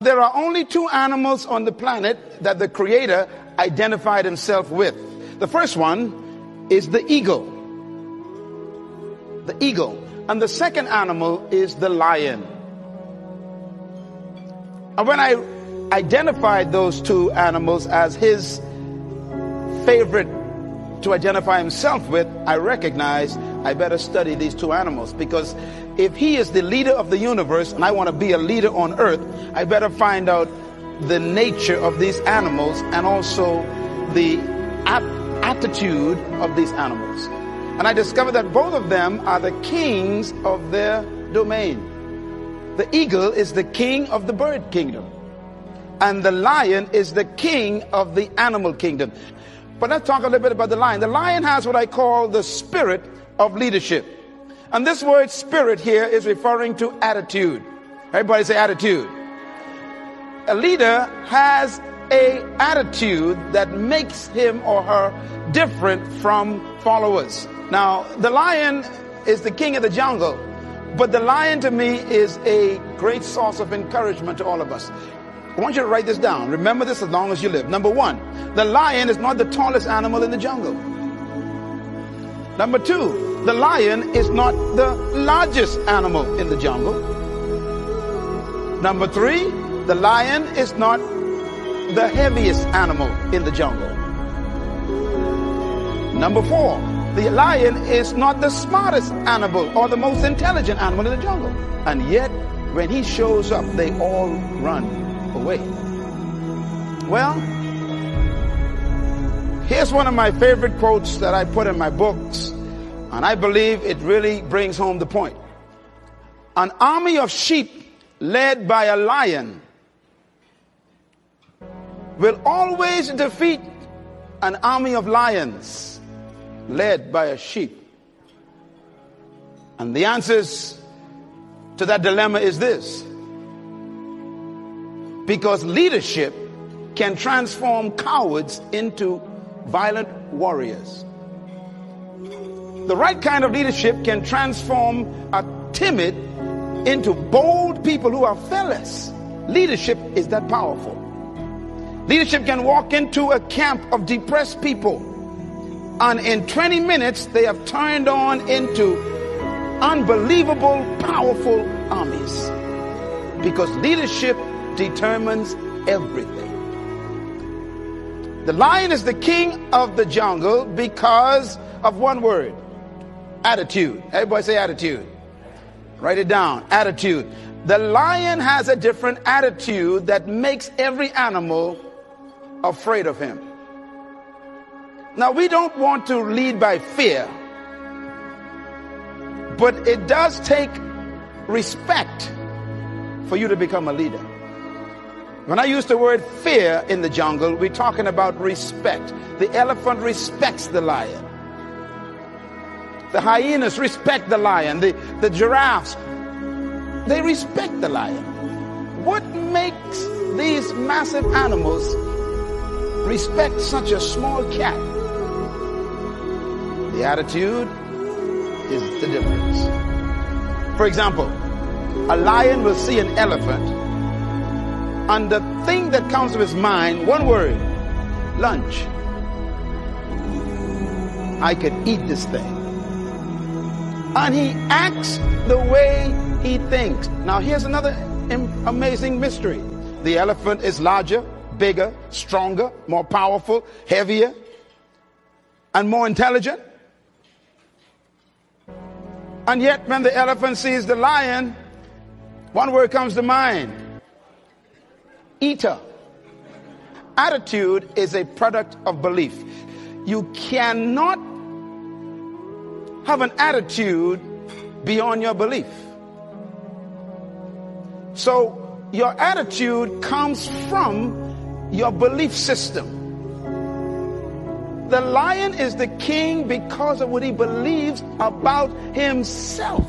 There are only two animals on the planet that the Creator identified himself with. The first one is the eagle. The eagle. And the second animal is the lion. And when I identified those two animals as his favorite to identify himself with, I recognized I better study these two animals because if he is the leader of the universe and I want to be a leader on earth, I better find out the nature of these animals and also the attitude of these animals. And I discovered that both of them are the kings of their domain. The eagle is the king of the bird kingdom. And the lion is the king of the animal kingdom. But let's talk a little bit about the lion. The lion has what I call the spirit of leadership. And this word spirit here is referring to attitude. Everybody say attitude. A leader has a attitude that makes him or her different from followers. Now, the lion is the king of the jungle, but the lion to me is a great source of encouragement to all of us. I want you to write this down. Remember this as long as you live. Number one, the lion is not the tallest animal in the jungle. Number two, the lion is not the largest animal in the jungle. Number three, the lion is not the heaviest animal in the jungle. Number four, the lion is not the smartest animal or the most intelligent animal in the jungle. And yet, when he shows up, they all run away. Well, here's one of my favorite quotes that I put in my books, and I believe it really brings home the point. An army of sheep led by a lion will always defeat an army of lions led by a sheep? And the answers to that dilemma is this. Because leadership can transform cowards into violent warriors. The right kind of leadership can transform a timid into bold people who are fearless. Leadership is that powerful. Leadership can walk into a camp of depressed people and in 20 minutes, they have turned on into unbelievable, powerful armies. Because leadership determines everything. The lion is the king of the jungle because of one word attitude. Everybody say attitude. Write it down. Attitude. The lion has a different attitude that makes every animal afraid of him. Now, we don't want to lead by fear, but it does take respect for you to become a leader. When I use the word fear in the jungle, we're talking about respect. The elephant respects the lion. The hyenas respect the lion. The, the giraffes, they respect the lion. What makes these massive animals respect such a small cat? The attitude is the difference. For example, a lion will see an elephant, and the thing that comes to his mind, one word, lunch. I could eat this thing. And he acts the way he thinks. Now, here's another amazing mystery the elephant is larger, bigger, stronger, more powerful, heavier, and more intelligent. And yet, when the elephant sees the lion, one word comes to mind eater. Attitude is a product of belief. You cannot have an attitude beyond your belief. So, your attitude comes from your belief system. The lion is the king because of what he believes about himself.